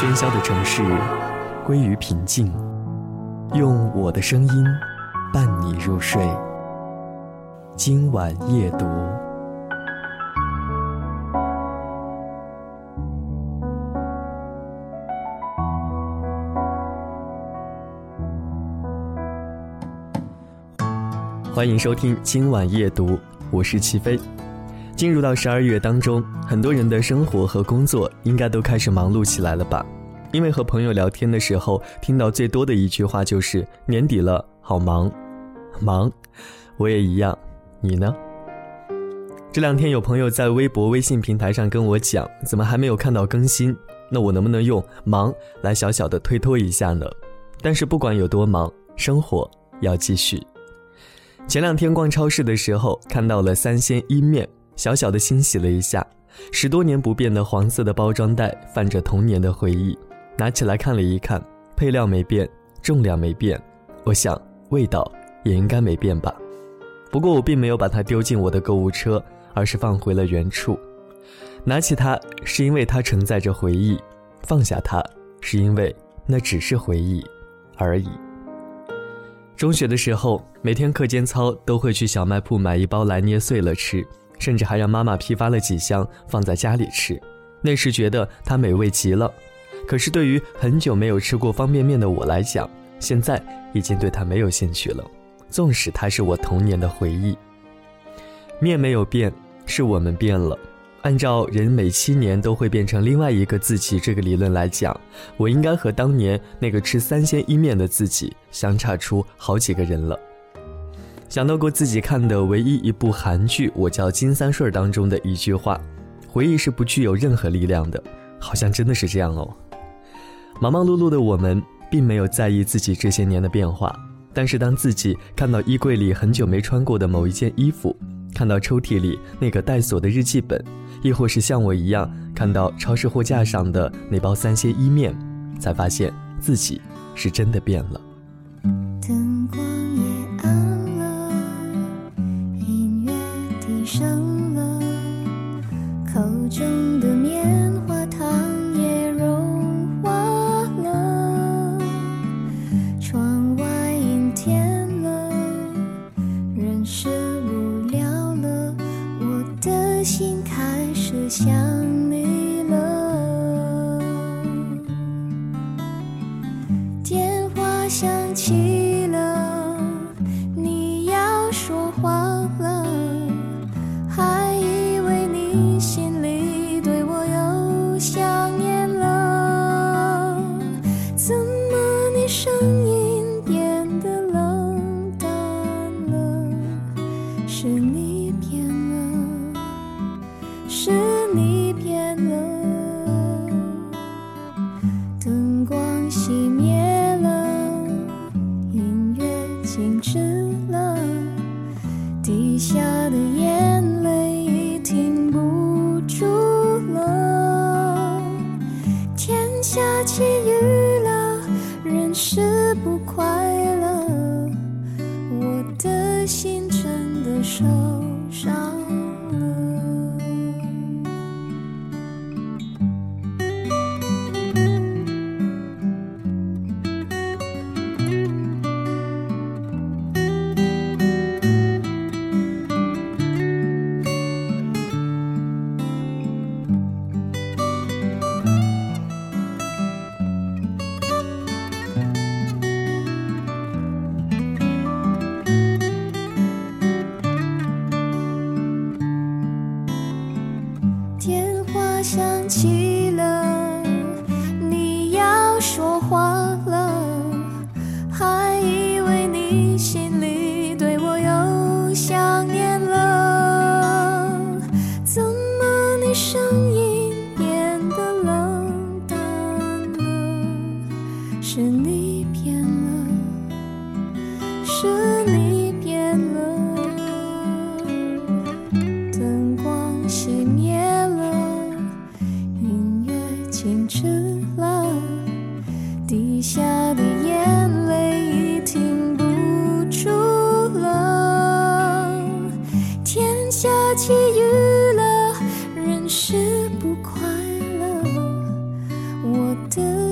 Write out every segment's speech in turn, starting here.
喧嚣的城市归于平静，用我的声音伴你入睡。今晚夜读，欢迎收听今晚夜读，我是齐飞。进入到十二月当中，很多人的生活和工作应该都开始忙碌起来了吧？因为和朋友聊天的时候，听到最多的一句话就是“年底了，好忙，忙”。我也一样，你呢？这两天有朋友在微博、微信平台上跟我讲，怎么还没有看到更新？那我能不能用“忙”来小小的推脱一下呢？但是不管有多忙，生活要继续。前两天逛超市的时候，看到了三鲜伊面。小小的欣喜了一下，十多年不变的黄色的包装袋泛着童年的回忆，拿起来看了一看，配料没变，重量没变，我想味道也应该没变吧。不过我并没有把它丢进我的购物车，而是放回了原处。拿起它是因为它承载着回忆，放下它是因为那只是回忆而已。中学的时候，每天课间操都会去小卖铺买一包来捏碎了吃。甚至还让妈妈批发了几箱放在家里吃，那时觉得它美味极了。可是对于很久没有吃过方便面的我来讲，现在已经对它没有兴趣了。纵使它是我童年的回忆，面没有变，是我们变了。按照人每七年都会变成另外一个自己这个理论来讲，我应该和当年那个吃三鲜伊面的自己相差出好几个人了。想到过自己看的唯一一部韩剧《我叫金三顺》当中的一句话：“回忆是不具有任何力量的。”好像真的是这样哦。忙忙碌碌的我们，并没有在意自己这些年的变化，但是当自己看到衣柜里很久没穿过的某一件衣服，看到抽屉里那个带锁的日记本，亦或是像我一样看到超市货架上的那包三鲜伊面，才发现自己是真的变了。灯光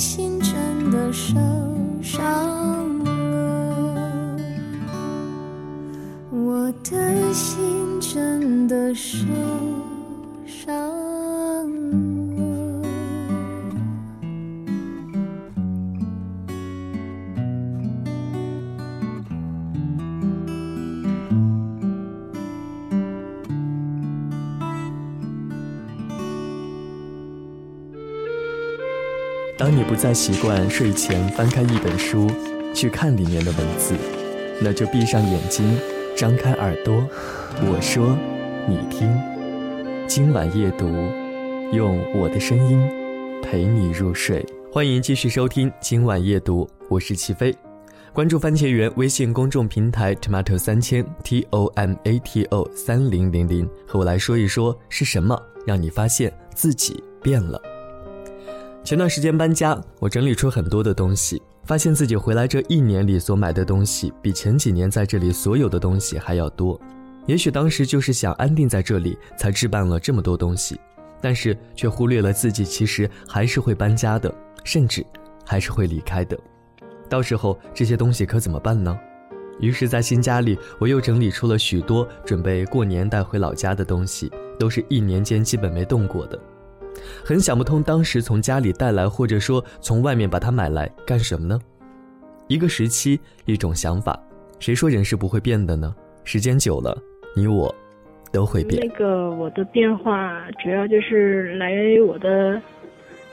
心真的受伤了，我的心真的受当你不再习惯睡前翻开一本书，去看里面的文字，那就闭上眼睛，张开耳朵，我说，你听。今晚夜读，用我的声音陪你入睡。欢迎继续收听今晚夜读，我是齐飞。关注番茄园微信公众平台 tomato 三千 t o m a t o 三零零零，和我来说一说是什么让你发现自己变了。前段时间搬家，我整理出很多的东西，发现自己回来这一年里所买的东西，比前几年在这里所有的东西还要多。也许当时就是想安定在这里，才置办了这么多东西，但是却忽略了自己其实还是会搬家的，甚至还是会离开的。到时候这些东西可怎么办呢？于是，在新家里，我又整理出了许多准备过年带回老家的东西，都是一年间基本没动过的。很想不通，当时从家里带来，或者说从外面把它买来干什么呢？一个时期，一种想法，谁说人是不会变的呢？时间久了，你我都会变。那个我的变化主要就是来源于我的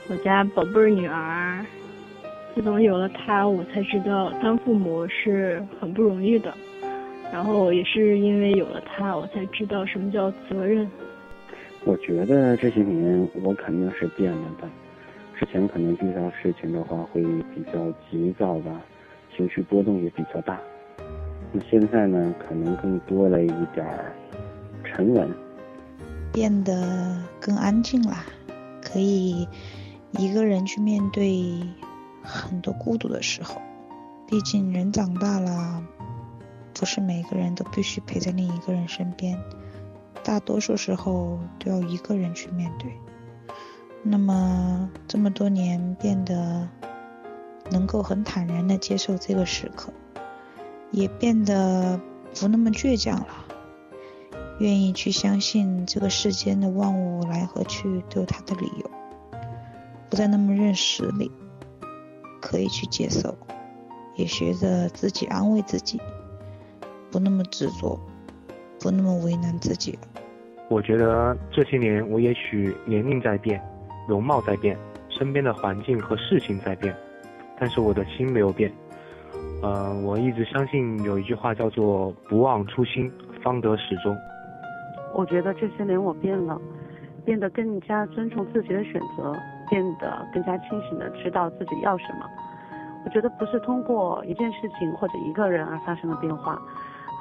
我家宝贝儿女儿。自从有了她，我才知道当父母是很不容易的。然后也是因为有了她，我才知道什么叫责任。我觉得这些年我肯定是变了的，之前可能遇到事情的话会比较急躁吧，情绪波动也比较大。那现在呢，可能更多了一点儿沉稳，变得更安静了，可以一个人去面对很多孤独的时候。毕竟人长大了，不是每个人都必须陪在另一个人身边。大多数时候都要一个人去面对，那么这么多年变得能够很坦然的接受这个时刻，也变得不那么倔强了，愿意去相信这个世间的万物来和去都有它的理由，不再那么认实力，可以去接受，也学着自己安慰自己，不那么执着，不那么为难自己。我觉得这些年，我也许年龄在变，容貌在变，身边的环境和事情在变，但是我的心没有变。呃，我一直相信有一句话叫做“不忘初心，方得始终”。我觉得这些年我变了，变得更加尊重自己的选择，变得更加清醒的知道自己要什么。我觉得不是通过一件事情或者一个人而发生了变化，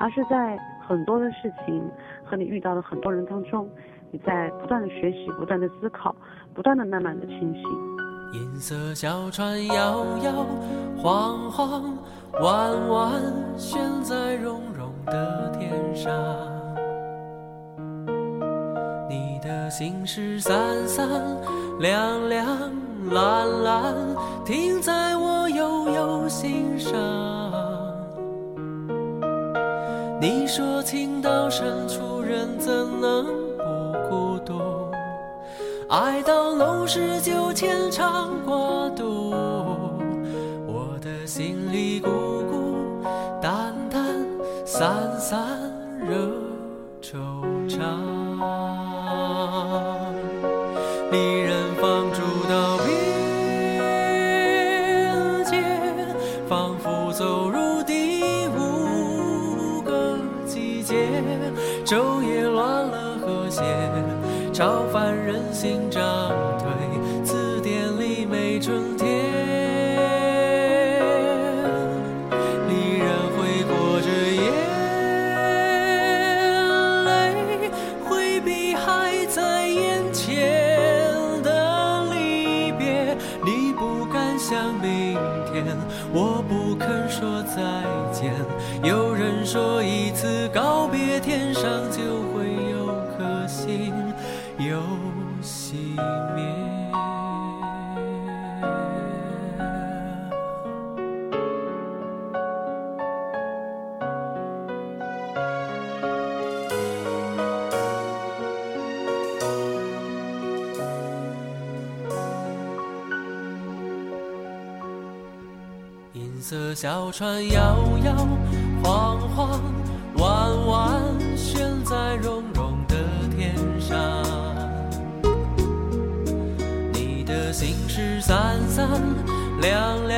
而是在。很多的事情和你遇到的很多人当中，你在不断的学习，不断的思考，不断的慢慢的清醒。银色小船摇摇晃晃，弯弯悬在绒绒的天上。你的心事三三两两蓝蓝，说情到深处人怎能不孤独？爱到浓时就牵肠挂肚，我的心里孤孤单单散散惹惆怅。色小船摇摇晃晃，弯弯悬在绒绒的天上。你的心事散散亮亮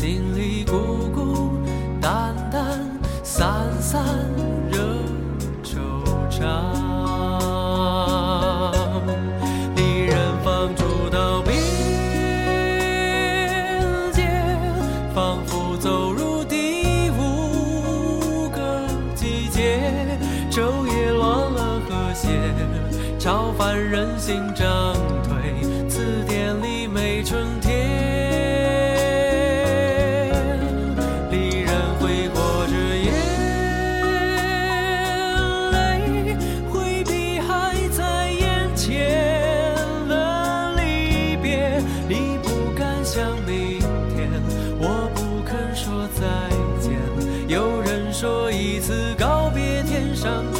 心里孤孤单单，散散惹惆怅。离人放逐到边界，仿佛走入第五个季节，昼夜乱了和谐，超凡人心涨上